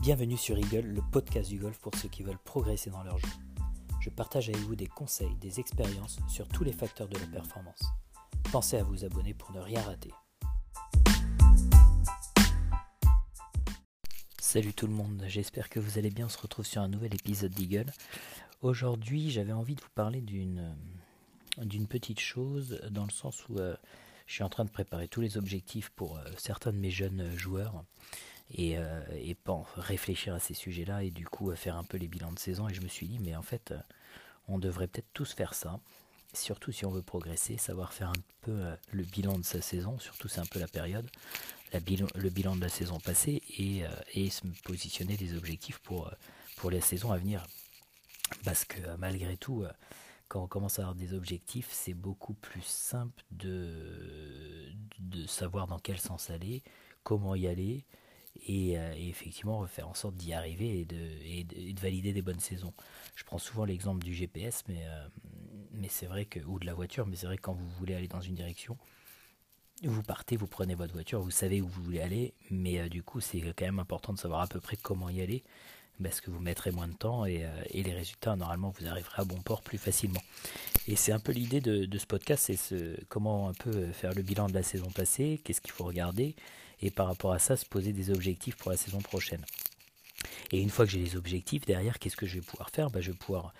Bienvenue sur Eagle, le podcast du golf pour ceux qui veulent progresser dans leur jeu. Je partage avec vous des conseils, des expériences sur tous les facteurs de la performance. Pensez à vous abonner pour ne rien rater. Salut tout le monde, j'espère que vous allez bien. On se retrouve sur un nouvel épisode d'Eagle. Aujourd'hui, j'avais envie de vous parler d'une petite chose dans le sens où euh, je suis en train de préparer tous les objectifs pour euh, certains de mes jeunes joueurs et, euh, réfléchir à ces sujets-là et du coup faire un peu les bilans de saison. Et je me suis dit, mais en fait, euh, on devrait peut-être tous faire ça. Surtout si on veut progresser, savoir faire un peu euh, le bilan de sa saison, surtout c'est un peu la période, le bilan de la saison passée et, et se positionner des objectifs pour, pour la saison à venir. Parce que malgré tout, quand on commence à avoir des objectifs, c'est beaucoup plus simple de, de savoir dans quel sens aller, comment y aller, euh, et, effectivement faire en sorte d'y arriver et de, et, de, valider des bonnes saisons. Je prends souvent l'exemple du GPS, euh, mais c'est vrai que, ou de la voiture, mais c'est vrai que quand vous voulez aller dans une direction, vous partez, vous prenez votre voiture, vous savez où vous voulez aller, mais euh, du coup c'est quand même important de savoir à peu près comment y aller, parce que vous mettrez moins de temps et, et les résultats, normalement, vous arriverez à bon port plus facilement. Et c'est un peu l'idée de, de, ce podcast, c'est ce, comment un peu faire le bilan de la saison passée, qu'est-ce qu'il faut regarder, et par rapport à ça se poser des objectifs pour la saison prochaine. Et une fois que j'ai les objectifs derrière, qu'est-ce que je vais pouvoir faire? Bah, Je vais pouvoir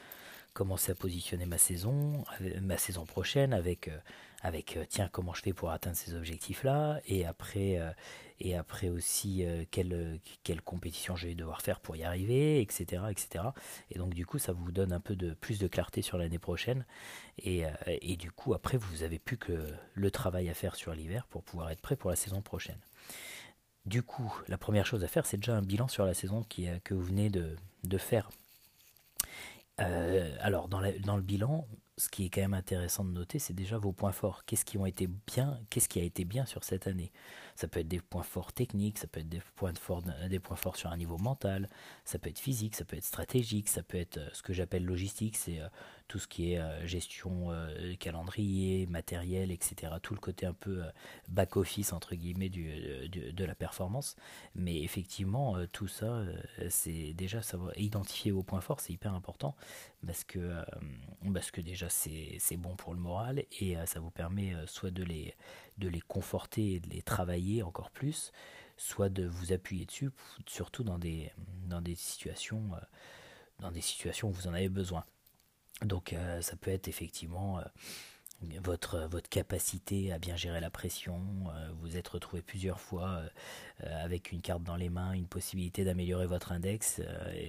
commencer à positionner ma saison, ma saison prochaine avec, euh, avec euh, tiens, comment je fais pour atteindre ces objectifs-là, et après, euh, et après aussi quelle, quelle compétition je vais devoir faire pour y arriver, etc., etc. Et donc du coup, ça vous donne un peu de plus de clarté sur l'année prochaine, et, et du coup, après, vous avez plus que le travail à faire sur l'hiver pour pouvoir être prêt pour la saison prochaine. Du coup, la première chose à faire, c'est déjà un bilan sur la saison qui, que vous venez de, faire. Euh, alors, dans, le bilan, ce qui est quand même intéressant de noter, c'est déjà vos points forts. Qu'est-ce qui qu'est-ce qui a été bien sur cette année? Ça peut être des points forts techniques, ça peut être des points, forts, des points forts sur un niveau mental, ça peut être physique, ça peut être stratégique, ça peut être euh, ce que j'appelle logistique, c'est euh, tout ce qui est euh, gestion calendrier, matériel, etc. Tout le côté un peu back-office, entre guillemets, du, de la performance. Mais effectivement, tout ça, c'est déjà savoir identifier vos points forts, c'est hyper important parce que, parce que déjà c'est bon pour le moral et euh, ça vous permet euh, soit de les, de les conforter de les travailler encore plus, soit de vous appuyer dessus, surtout dans des, dans des, situations, euh, dans des situations où vous en avez besoin. Donc ça peut être effectivement votre, votre capacité à bien gérer la pression, euh, vous êtes retrouvé plusieurs fois euh, euh, avec une carte dans les mains, une possibilité d'améliorer votre index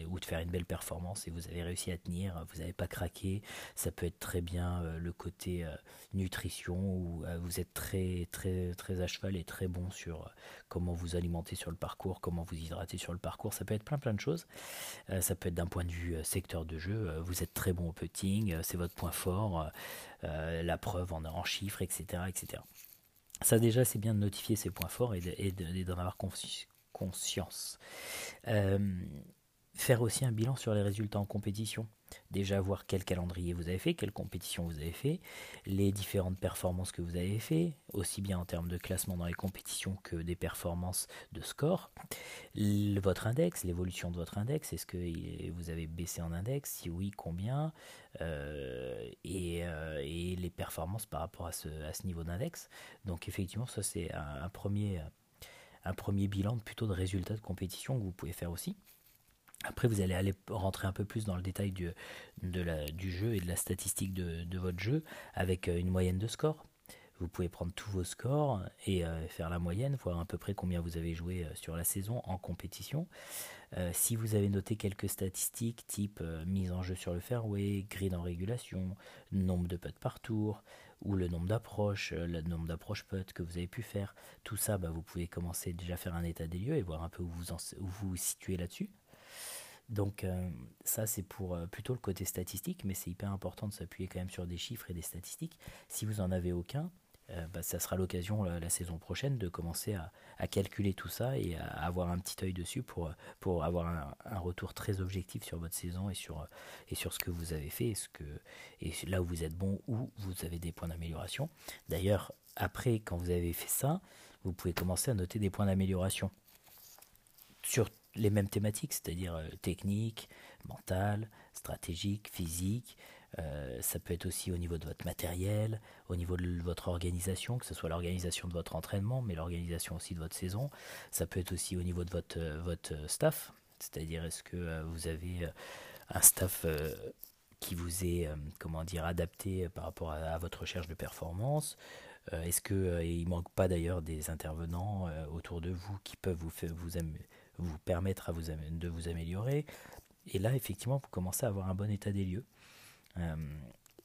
ou de faire une belle performance et vous avez réussi à tenir, vous n'avez pas craqué. Ça peut être très bien le côté nutrition où vous êtes très, très, très à cheval et très bon sur comment vous alimenter sur le parcours, comment vous hydrater sur le parcours. Ça peut être plein plein de choses. ça peut être d'un point de vue secteur de jeu, vous êtes très bon au putting, c'est votre point fort. la preuve en, en chiffres, etc., etc. Ça déjà, c'est bien de notifier ses points forts et d'en avoir conscience. Euh, faire aussi un bilan sur les résultats en compétition. Déjà voir quel calendrier vous avez fait, quelle compétition vous avez fait, les différentes performances que vous avez fait, aussi bien en termes de classement dans les compétitions que des performances de score. votre index, l'évolution de votre index, est-ce que vous avez baissé en index? Si oui, combien? Euh, euh, et, les performances par rapport à ce, niveau d'index. Donc effectivement, ça c'est un, premier, un premier bilan plutôt de résultats de compétition que vous pouvez faire aussi. Après, vous allez aller rentrer un peu plus dans le détail du, de du jeu et de la statistique de, votre jeu avec euh, une moyenne de score. Vous pouvez prendre tous vos scores et euh, faire la moyenne, voir à peu près combien vous avez joué euh, sur la saison en compétition. si vous avez noté quelques statistiques type mise en jeu sur le fairway, grid en régulation, nombre de putts par tour, ou le nombre d'approches, le nombre d'approches putts que vous avez pu faire, tout ça, bah, vous pouvez commencer déjà à faire un état des lieux et voir un peu où vous, où vous, vous situez là-dessus. Donc euh, ça c'est pour euh, plutôt le côté statistique, mais c'est hyper important de s'appuyer quand même sur des chiffres et des statistiques. Si vous n'en avez aucun, euh, bah, ça sera l'occasion la, saison prochaine de commencer à, calculer tout ça et à avoir un petit œil dessus pour, pour avoir un, retour très objectif sur votre saison et sur, et sur ce que vous avez fait et, ce que, et là où vous êtes bon, où vous avez des points d'amélioration. D'ailleurs, après, quand vous avez fait ça, vous pouvez commencer à noter des points d'amélioration sur les mêmes thématiques, c'est-à-dire euh, technique, mentale, stratégique, physique. Euh, ça peut être aussi au niveau de votre matériel, au niveau de votre organisation, que ce soit l'organisation de votre entraînement, mais l'organisation aussi de votre saison. Ça peut être aussi au niveau de votre, euh, votre staff, c'est-à-dire est-ce que vous avez un staff qui vous est comment dire adapté par rapport à, votre recherche de performance? Est-ce qu'il ne manque pas d'ailleurs des intervenants autour de vous qui peuvent vous, faire, vous, vous permettre à vous, de vous améliorer. Et là, effectivement, vous commencez à avoir un bon état des lieux. Euh,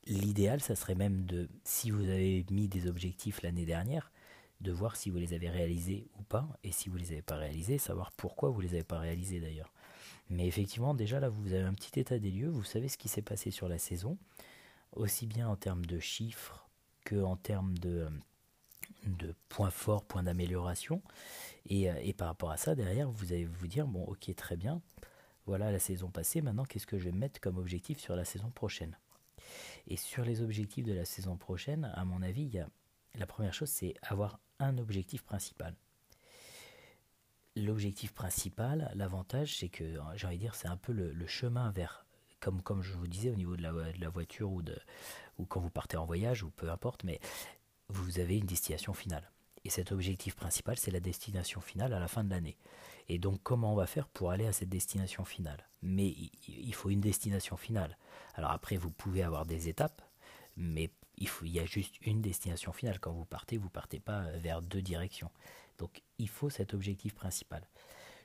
l'idéal, ça serait même de, si vous avez mis des objectifs l'année dernière, de voir si vous les avez réalisés ou pas, et si vous les avez pas réalisés, savoir pourquoi vous les avez pas réalisés d'ailleurs. Mais effectivement, déjà là, vous avez un petit état des lieux, vous savez ce qui s'est passé sur la saison, aussi bien en termes de chiffres que en termes de, de points forts, points d'amélioration. Et, euh, et, par rapport à ça, derrière, vous allez vous dire, bon, ok, très bien, voilà la saison passée, maintenant, qu'est-ce que je vais mettre comme objectif sur la saison prochaine? Et sur les objectifs de la saison prochaine, à mon avis, la première chose, c'est avoir un objectif principal. L'objectif principal, l'avantage, c'est que, j'ai envie de dire, c'est un peu le, chemin vers, comme, comme je vous disais, au niveau de la, de la voiture ou, de, ou quand vous partez en voyage, ou peu importe, mais vous avez une destination finale. Et cet objectif principal, c'est la destination finale à la fin de l'année. Et donc, comment on va faire pour aller à cette destination finale? Mais il faut une destination finale. Alors après, vous pouvez avoir des étapes, mais il, y a juste une destination finale. Quand vous partez, vous partez pas vers deux directions. Donc, il faut cet objectif principal.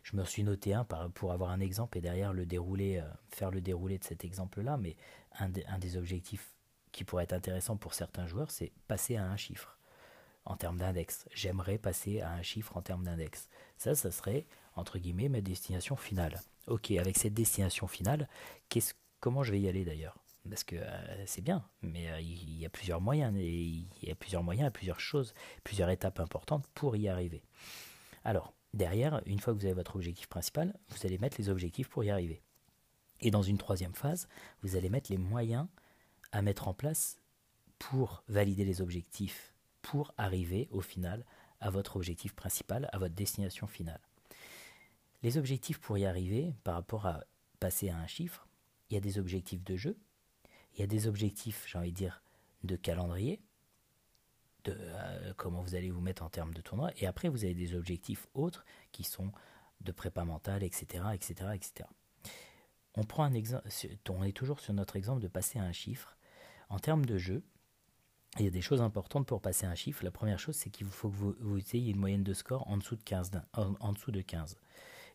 Je me suis noté un pour avoir un exemple et derrière le dérouler, euh, faire le déroulé de cet exemple-là. Mais un des objectifs qui pourrait être intéressant pour certains joueurs, c'est passer à un chiffre en termes d'index. J'aimerais passer à un chiffre en termes d'index. Ça, ça serait, entre guillemets, ma destination finale. Ok, avec cette destination finale, comment je vais y aller d'ailleurs? Parce que euh, c'est bien, mais euh, il y a plusieurs moyens, et il y a plusieurs moyens, plusieurs choses, plusieurs étapes importantes pour y arriver. Alors, derrière, une fois que vous avez votre objectif principal, vous allez mettre les objectifs pour y arriver. Et dans une troisième phase, vous allez mettre les moyens à mettre en place pour valider les objectifs, pour arriver au final à votre objectif principal, à votre destination finale. Les objectifs pour y arriver, par rapport à passer à un chiffre, il y a des objectifs de jeu, il y a des objectifs, j'ai envie de dire, de calendrier, de euh, comment vous allez vous mettre en termes de tournoi, et après vous avez des objectifs autres qui sont de prépa mentale, etc., etc., etc. On prend un exemple, on est toujours sur notre exemple de passer à un chiffre. En termes de jeu, il y a des choses importantes pour passer un chiffre. La première chose, c'est qu'il faut que vous, ayez une moyenne de score en dessous de 15. En, dessous de 15.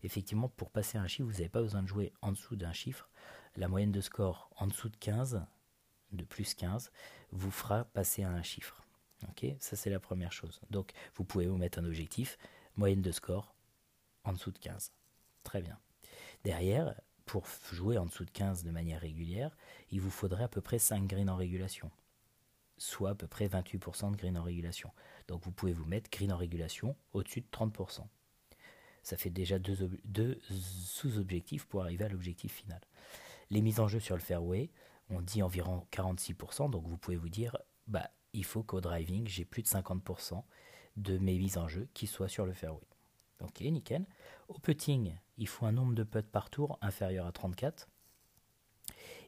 Effectivement, pour passer un chiffre, vous n'avez pas besoin de jouer en dessous d'un chiffre. La moyenne de score en dessous de 15, de plus 15, vous fera passer un chiffre. Ok, ça c'est la première chose. Donc, vous pouvez vous mettre un objectif, moyenne de score en dessous de 15. Très bien. Derrière, pour jouer en dessous de 15 de manière régulière, il vous faudrait à peu près 5 greens en régulation, soit à peu près 28% de green en régulation. Donc vous pouvez vous mettre green en régulation au-dessus de 30%. Ça fait déjà deux, sous-objectifs pour arriver à l'objectif final. Les mises en jeu sur le fairway, on dit environ 46%, donc vous pouvez vous dire, bah, il faut qu'au driving, j'ai plus de 50% de mes mises en jeu qui soient sur le fairway. Ok, nickel. Au putting, il faut un nombre de putts par tour inférieur à 34.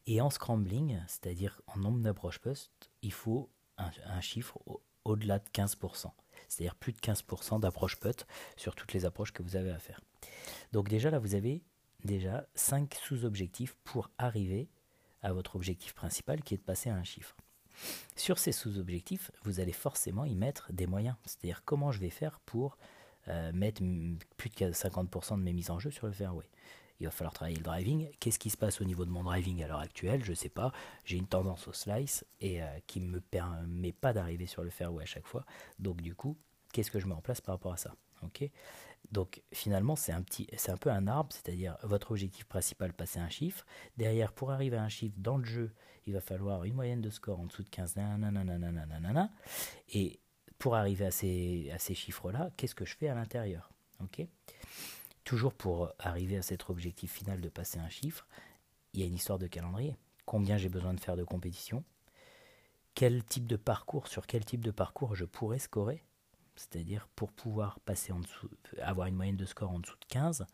Et en scrambling, c'est-à-dire en nombre d'approches putts, il faut un, chiffre au-delà de 15%. C'est-à-dire plus de 15% d'approches putt sur toutes les approches que vous avez à faire. Donc déjà là, vous avez déjà 5 sous-objectifs pour arriver à votre objectif principal qui est de passer à un chiffre. Sur ces sous-objectifs, vous allez forcément y mettre des moyens. C'est-à-dire comment je vais faire pour euh, mettre plus de 50% de mes mises en jeu sur le fairway. Il va falloir travailler le driving. Qu'est-ce qui se passe au niveau de mon driving à l'heure actuelle? Je ne sais pas. J'ai une tendance au slice et euh, qui ne me permet pas d'arriver sur le fairway à chaque fois. Donc du coup, qu'est-ce que je mets en place par rapport à ça? Ok? Donc finalement, c'est un, un peu un arbre, c'est-à-dire votre objectif principal, passer un chiffre. Derrière, pour arriver à un chiffre dans le jeu, il va falloir une moyenne de score en dessous de 15. Nanana, et pour arriver à ces, chiffres-là, qu'est-ce que je fais à l'intérieur Toujours pour arriver à cet objectif final de passer un chiffre, il y a une histoire de calendrier. Combien j'ai besoin de faire de compétition Quel type de parcours, sur quel type de parcours je pourrais scorer? C'est-à-dire pour pouvoir passer en dessous, avoir une moyenne de score en dessous de 15,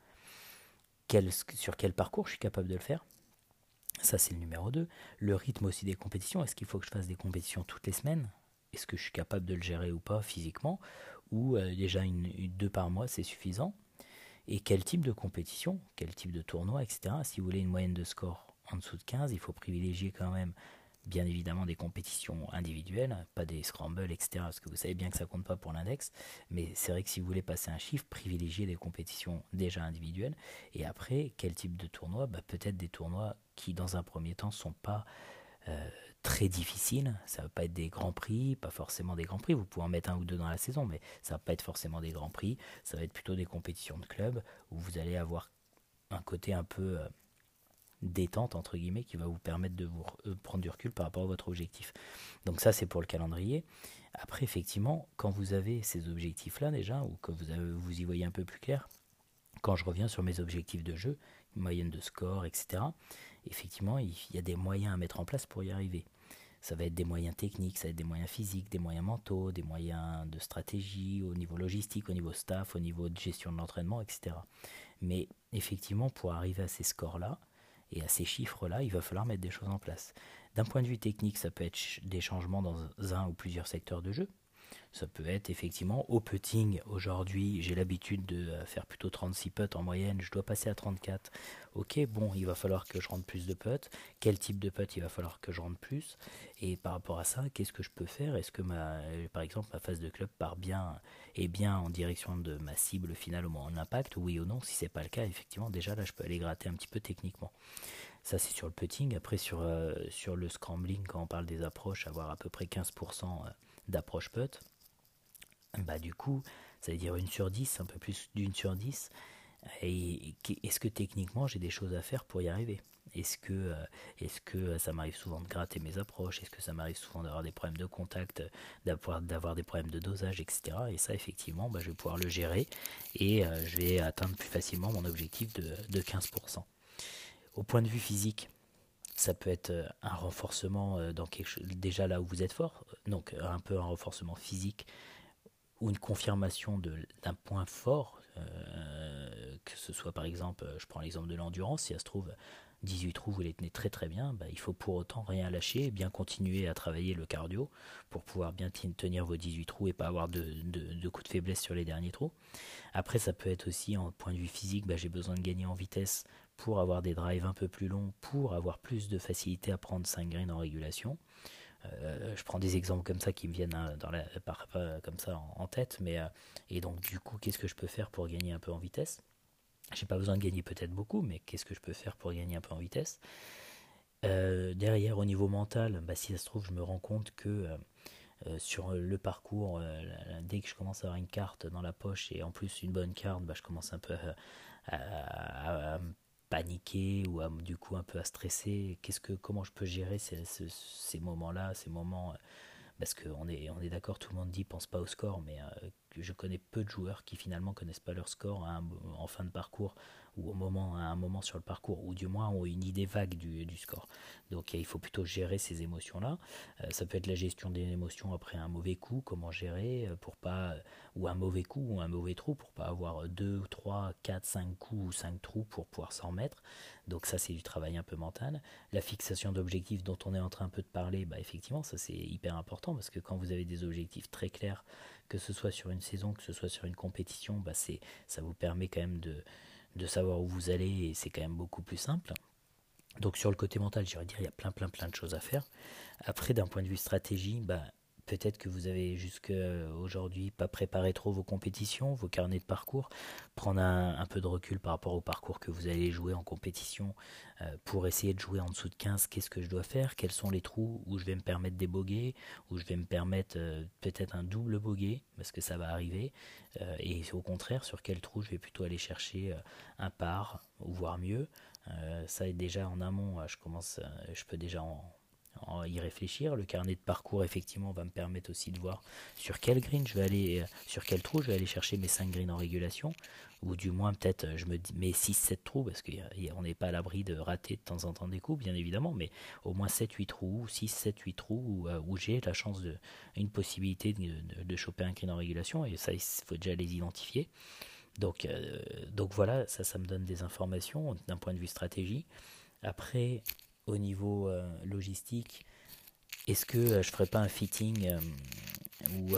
sur quel parcours je suis capable de le faire? Ça, c'est le numéro 2. Le rythme aussi des compétitions. Est-ce qu'il faut que je fasse des compétitions toutes les semaines? Est-ce que je suis capable de le gérer ou pas physiquement Ou euh, déjà une, deux par mois, c'est suffisant Et quel type de compétition Quel type de tournoi, etc. Si vous voulez une moyenne de score en dessous de 15, il faut privilégier quand même bien évidemment des compétitions individuelles, pas des scrambles, etc. Parce que vous savez bien que ça compte pas pour l'index. Mais c'est vrai que si vous voulez passer un chiffre, privilégiez des compétitions déjà individuelles. Et après, quel type de tournoi? Bah, Peut-être des tournois qui, dans un premier temps, sont pas euh, très difficiles. Ça va pas être des grands prix, pas forcément des grands prix. Vous pouvez en mettre un ou deux dans la saison, mais ça va pas être forcément des grands prix. Ça va être plutôt des compétitions de club où vous allez avoir un côté un peu euh, détente entre guillemets qui va vous permettre de vous euh, prendre du recul par rapport à votre objectif. Donc ça c'est pour le calendrier. Après effectivement, quand vous avez ces objectifs là déjà ou que vous, vous y voyez un peu plus clair, quand je reviens sur mes objectifs de jeu, moyenne de score, etc. Effectivement, il y a des moyens à mettre en place pour y arriver. Ça va être des moyens techniques, ça va être des moyens physiques, des moyens mentaux, des moyens de stratégie, au niveau logistique, au niveau staff, au niveau de gestion de l'entraînement, etc. Mais effectivement, pour arriver à ces scores-là, et à ces chiffres-là, il va falloir mettre des choses en place. D'un point de vue technique, ça peut être des changements dans un ou plusieurs secteurs de jeu. Ça peut être effectivement au putting. Aujourd'hui, j'ai l'habitude de euh, faire plutôt 36 putts en moyenne. Je dois passer à 34. Ok, bon, il va falloir que je rentre plus de putts. Quel type de putt il va falloir que je rentre plus? Et par rapport à ça, qu'est-ce que je peux faire? Est-ce que ma, par exemple, ma phase de club part bien et bien en direction de ma cible finale au moment de l'impact Oui ou non? Si c'est pas le cas, effectivement, déjà là, je peux aller gratter un petit peu techniquement. Ça, c'est sur le putting. Après, sur, euh, sur le scrambling, quand on parle des approches, avoir à peu près 15% euh, d'approche putt bah du coup, ça veut dire une sur 10, un peu plus d'une sur 10. Et est-ce que techniquement j'ai des choses à faire pour y arriver? Est-ce que, euh, est que ça m'arrive souvent de gratter mes approches? Est-ce que ça m'arrive souvent d'avoir des problèmes de contact, d'avoir des problèmes de dosage, etc. Et ça, effectivement, bah, je vais pouvoir le gérer et euh, je vais atteindre plus facilement mon objectif de, de 15%. Au point de vue physique, ça peut être euh, un renforcement dans déjà là où vous êtes fort, donc un peu un renforcement physique ou une confirmation d'un point fort, euh, que ce soit par exemple, je prends l'exemple de l'endurance, si ça se trouve 18 trous, vous les tenez très très bien, bah, il faut pour autant rien lâcher, bien continuer à travailler le cardio pour pouvoir bien tenir vos 18 trous et pas avoir de, de, coups de faiblesse sur les derniers trous. Après, ça peut être aussi en point de vue physique, bah, j'ai besoin de gagner en vitesse pour avoir des drives un peu plus longs, pour avoir plus de facilité à prendre 5 graines en régulation. Euh, je prends des exemples comme ça qui me viennent hein, dans la, par, comme ça en, tête, mais euh, et donc du coup, qu'est-ce que je peux faire pour gagner un peu en vitesse? J'ai pas besoin de gagner peut-être beaucoup, mais qu'est-ce que je peux faire pour gagner un peu en vitesse? Euh, Derrière, au niveau mental, bah, si ça se trouve, je me rends compte que sur le parcours, dès que je commence à avoir une carte dans la poche et en plus une bonne carte, bah, je commence un peu à, paniquer ou du coup un peu à stresser. Qu'est-ce que comment je peux gérer ces, moments-là, ces moments euh, parce qu'on est on est d'accord, tout le monde dit pense pas au score, mais euh, je connais peu de joueurs qui finalement connaissent pas leur score en fin de parcours ou au moment, à un moment sur le parcours, ou du moins ont une idée vague du, du score. Donc il faut plutôt gérer ces émotions-là. Euh, ça peut être la gestion des émotions après un mauvais coup, comment gérer euh, pour pas, euh, ou un mauvais coup ou un mauvais trou pour pas avoir 2, 3, 4, 5 coups ou 5 trous pour pouvoir s'en remettre. Donc ça c'est du travail un peu mental. La fixation d'objectifs dont on est en train un peu de parler, bah effectivement ça c'est hyper important parce que quand vous avez des objectifs très clairs, que ce soit sur une saison, que ce soit sur une compétition, bah ça vous permet quand même de de savoir où vous allez et c'est quand même beaucoup plus simple. Donc sur le côté mental, j'irais dire il y a plein plein plein de choses à faire. Après d'un point de vue stratégie, bah, peut-être que vous avez jusqu'à aujourd'hui pas préparé trop vos compétitions, vos carnets de parcours, prendre un, peu de recul par rapport au parcours que vous allez jouer en compétition euh, pour essayer de jouer en dessous de 15, qu'est-ce que je dois faire, quels sont les trous où je vais me permettre des bogeys, où je vais me permettre euh, peut-être un double bogey, parce que ça va arriver, euh, et au contraire sur quel trou je vais plutôt aller chercher un par, ou voire mieux. ça est déjà en amont, je commence, je peux déjà en y réfléchir. Le carnet de parcours, effectivement, va me permettre aussi de voir sur quel green je vais aller, euh, sur quel trou je vais aller chercher mes 5 greens en régulation, ou du moins peut-être euh, je me dis mes 6-7 trous, parce qu'on n'est pas à l'abri de rater de temps en temps des coups, bien évidemment, mais au moins 7-8 trous, 6-7-8 trous où, euh, où j'ai la chance de, une possibilité de, de, choper un green en régulation, et ça, il faut déjà les identifier. Donc, donc voilà, ça, ça me donne des informations d'un point de vue stratégie. Après, au niveau logistique, est-ce que je ferais pas un fitting où,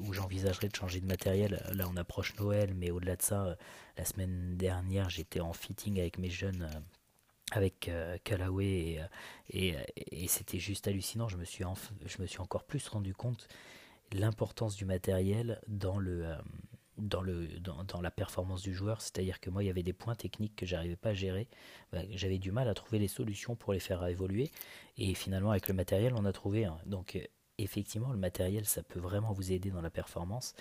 où, j'envisagerais de changer de matériel? Là, on approche Noël, mais au-delà de ça, la semaine dernière, j'étais en fitting avec mes jeunes avec euh, Callaway et, et, c'était juste hallucinant. Je me, suis je me suis encore plus rendu compte l'importance du matériel dans, le, dans, le, dans, la performance du joueur. C'est-à-dire que moi, il y avait des points techniques que j'arrivais pas à gérer. Bah, j'avais du mal à trouver les solutions pour les faire évoluer. Et finalement, avec le matériel, on a trouvé. Donc, effectivement, le matériel, ça peut vraiment vous aider dans la performance.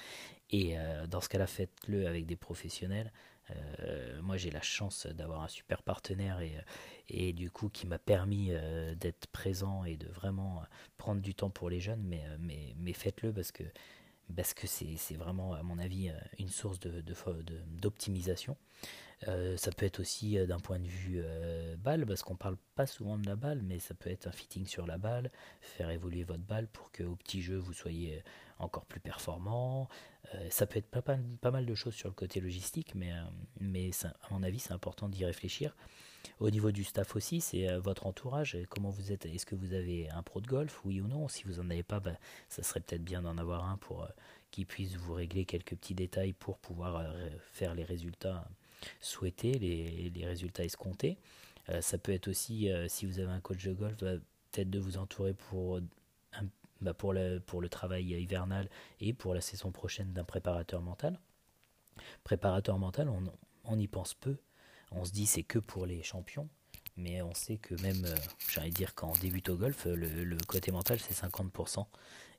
Et euh, dans ce cas-là, faites-le avec des professionnels. Euh, moi, j'ai la chance d'avoir un super partenaire et, et du coup qui m'a permis euh, d'être présent et de vraiment prendre du temps pour les jeunes. Mais, mais, mais faites-le parce que parce que c'est vraiment, à mon avis, une source d'optimisation. De, de, ça peut être aussi d'un point de vue balle, parce qu'on parle pas souvent de la balle, mais ça peut être un fitting sur la balle, faire évoluer votre balle pour que au petit jeu vous soyez encore plus performant. Euh, ça peut être pas, pas, mal de choses sur le côté logistique, mais, euh, mais à mon avis, c'est important d'y réfléchir. Au niveau du staff aussi, c'est euh, votre entourage. Comment vous êtes? Est-ce que vous avez un pro de golf, oui ou non? Si vous n'en avez pas, bah, ça serait peut-être bien d'en avoir un pour qui puisse vous régler quelques petits détails pour pouvoir faire les résultats souhaités, les, les résultats escomptés. ça peut être aussi, si vous avez un coach de golf, bah, peut-être de vous entourer pour bah, pour, le, pour le travail hivernal et pour la saison prochaine d'un préparateur mental. Préparateur mental, on, on y pense peu. On se dit c'est que pour les champions, mais on sait que même, euh, j'allais dire quand on au golf, le, côté mental c'est 50%.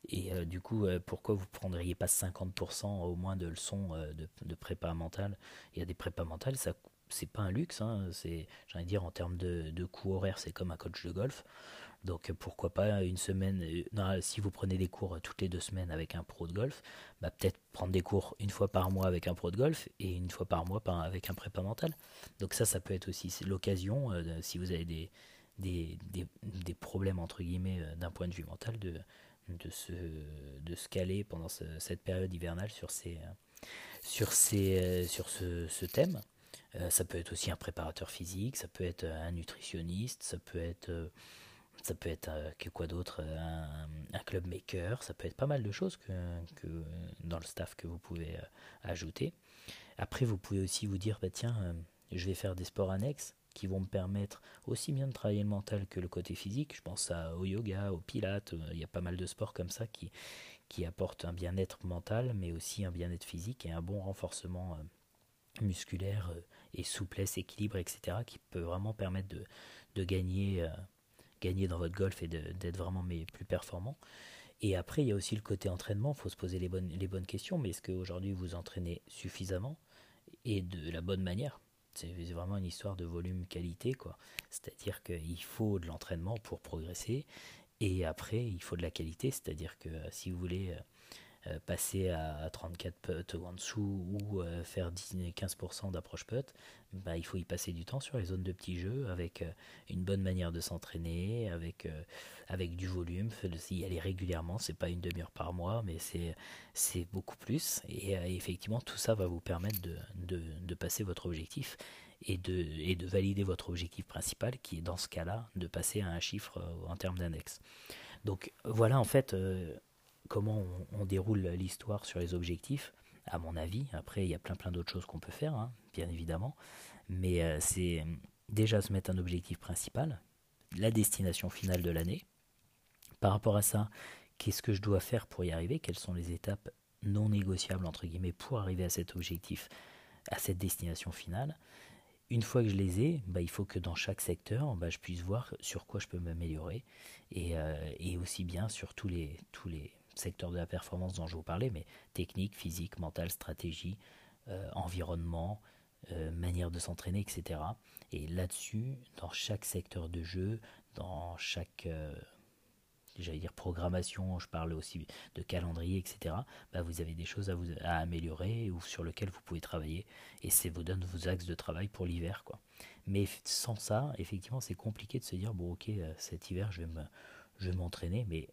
Et euh, du coup, euh, pourquoi vous prendriez pas 50% au moins de leçons de, de, prépa mentale? Il y a des prépas mentales, ça c'est pas un luxe, hein, j'allais dire en termes de, de coût horaire, c'est comme un coach de golf. Donc pourquoi pas une semaine, euh, si vous prenez des cours toutes les deux semaines avec un pro de golf, bah peut-être prendre des cours une fois par mois avec un pro de golf et une fois par mois avec un prépa mental. Donc ça, ça peut être aussi l'occasion, euh, si vous avez des, des, des, problèmes entre guillemets euh, d'un point de vue mental, de, de, se, de se caler pendant cette période hivernale sur, ces, sur, ces, sur ce thème. ça peut être aussi un préparateur physique, ça peut être un nutritionniste, ça peut être ça peut être euh, quoi d'autre euh, un, club maker, ça peut être pas mal de choses que, que dans le staff que vous pouvez euh, ajouter. Après, vous pouvez aussi vous dire, bah, tiens, je vais faire des sports annexes qui vont me permettre aussi bien de travailler le mental que le côté physique. Je pense à, au yoga, au pilates, il y a pas mal de sports comme ça qui, qui apportent un bien-être mental, mais aussi un bien-être physique et un bon renforcement musculaire et souplesse, équilibre, etc., qui peut vraiment permettre de, de gagner gagner dans votre golf et d'être vraiment mais, plus performant. Et après, il y a aussi le côté entraînement, il faut se poser les bonnes, les bonnes questions, mais est-ce qu'aujourd'hui vous entraînez suffisamment et de la bonne manière? C'est vraiment une histoire de volume-qualité, quoi. C'est-à-dire qu'il faut de l'entraînement pour progresser, et après, il faut de la qualité, c'est-à-dire que si vous voulez euh, euh, passer à 34 putts en dessous ou euh, faire 10-15% d'approche putt, bah, il faut y passer du temps sur les zones de petits jeux avec euh, une bonne manière de s'entraîner, avec, avec du volume, y aller régulièrement, c'est pas une demi-heure par mois, mais c'est beaucoup plus. Et effectivement, tout ça va vous permettre de, de, de passer votre objectif et de, et de valider votre objectif principal, qui est dans ce cas-là de passer à un chiffre en termes d'index. Donc voilà en fait comment on, déroule l'histoire sur les objectifs, à mon avis. Après, il y a plein plein d'autres choses qu'on peut faire, hein, bien évidemment. Mais euh, c'est déjà se mettre un objectif principal, la destination finale de l'année. Par rapport à ça, qu'est-ce que je dois faire pour y arriver? Quelles sont les étapes non négociables, entre guillemets, pour arriver à cet objectif, à cette destination finale? Une fois que je les ai, bah, il faut que dans chaque secteur, bah, je puisse voir sur quoi je peux m'améliorer et, euh, aussi bien sur tous les, secteur de la performance dont je vous parlais, mais technique, physique, mentale, stratégie, euh, environnement, euh, manière de s'entraîner, etc. Et là-dessus, dans chaque secteur de jeu, dans chaque, euh, j'allais dire programmation, je parle aussi de calendrier, etc. Bah, vous avez des choses à, vous, à améliorer ou sur lesquelles vous pouvez travailler, et ça vous donne vos axes de travail pour l'hiver, quoi. Mais sans ça, effectivement, c'est compliqué de se dire bon, ok, cet hiver, je vais me, je vais m'entraîner, mais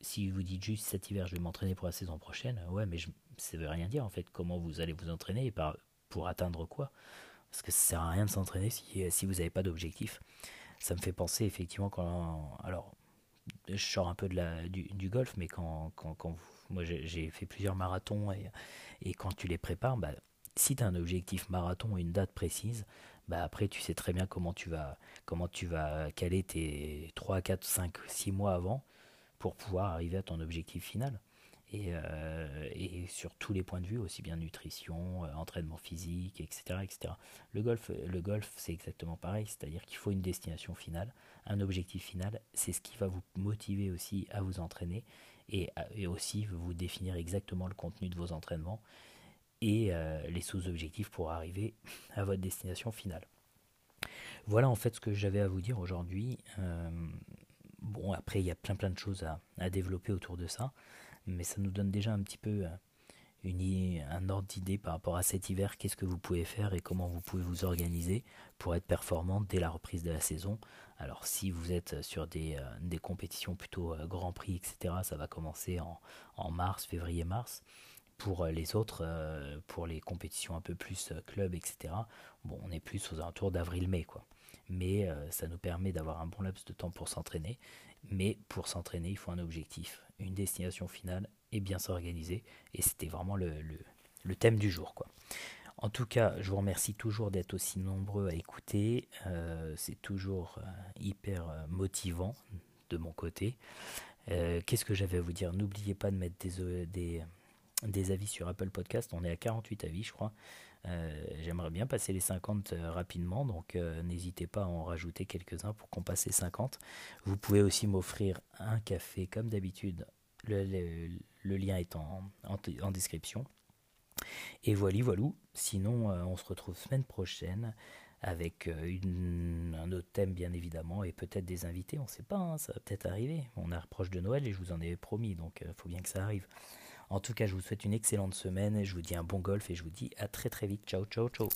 si vous dites juste cet hiver je vais m'entraîner pour la saison prochaine, ouais, mais je, ça veut rien dire en fait. Comment vous allez vous entraîner par, pour atteindre quoi? Parce que ça sert à rien de s'entraîner si, si vous n'avez pas d'objectif. Ça me fait penser effectivement quand. Alors, je sors un peu de la, du, golf, mais quand, quand, quand moi j'ai fait plusieurs marathons et, et, quand tu les prépares, bah, si tu as un objectif marathon et une date précise, bah après tu sais très bien comment tu vas, comment tu vas caler tes 3, 4, 5, 6 mois avant pour pouvoir arriver à ton objectif final. Et, euh, et, sur tous les points de vue, aussi bien nutrition, euh, entraînement physique, etc. etc. Le golf, le golf c'est exactement pareil, c'est-à-dire qu'il faut une destination finale, un objectif final, c'est ce qui va vous motiver aussi à vous entraîner et, et aussi vous définir exactement le contenu de vos entraînements et euh, les sous-objectifs pour arriver à votre destination finale. Voilà en fait ce que j'avais à vous dire aujourd'hui. Bon, après, il y a plein plein de choses à, à développer autour de ça mais ça nous donne déjà un petit peu euh, une, un ordre d'idée par rapport à cet hiver, qu'est-ce que vous pouvez faire et comment vous pouvez vous organiser pour être performant dès la reprise de la saison? Alors si vous êtes sur des, euh, des compétitions plutôt euh, Grand Prix, etc., ça va commencer en, en mars, février-mars. Pour les autres, pour les compétitions un peu plus club, etc., bon, on est plus aux alentours d'avril-mai, quoi. Mais ça nous permet d'avoir un bon laps de temps pour s'entraîner. Mais pour s'entraîner, il faut un objectif une destination finale et bien s'organiser. Et c'était vraiment le, thème du jour. Quoi. En tout cas, je vous remercie toujours d'être aussi nombreux à écouter. Euh, c'est toujours euh, hyper euh, motivant de mon côté. Qu'est-ce que j'avais à vous dire? N'oubliez pas de mettre des, des, avis sur Apple Podcast. On est à 48 avis, je crois. J'aimerais bien passer les 50 rapidement, donc n'hésitez pas à en rajouter quelques-uns pour qu'on passe les 50. Vous pouvez aussi m'offrir un café comme d'habitude. Le, lien est en, description. Et voilà, voilà. Sinon, on se retrouve semaine prochaine avec un autre thème bien évidemment et peut-être des invités, on ne sait pas, hein, ça va peut-être arriver. On approche de Noël et je vous en ai promis, donc il faut bien que ça arrive. En tout cas, je vous souhaite une excellente semaine, je vous dis un bon golf et je vous dis à très très vite. Ciao, ciao, ciao.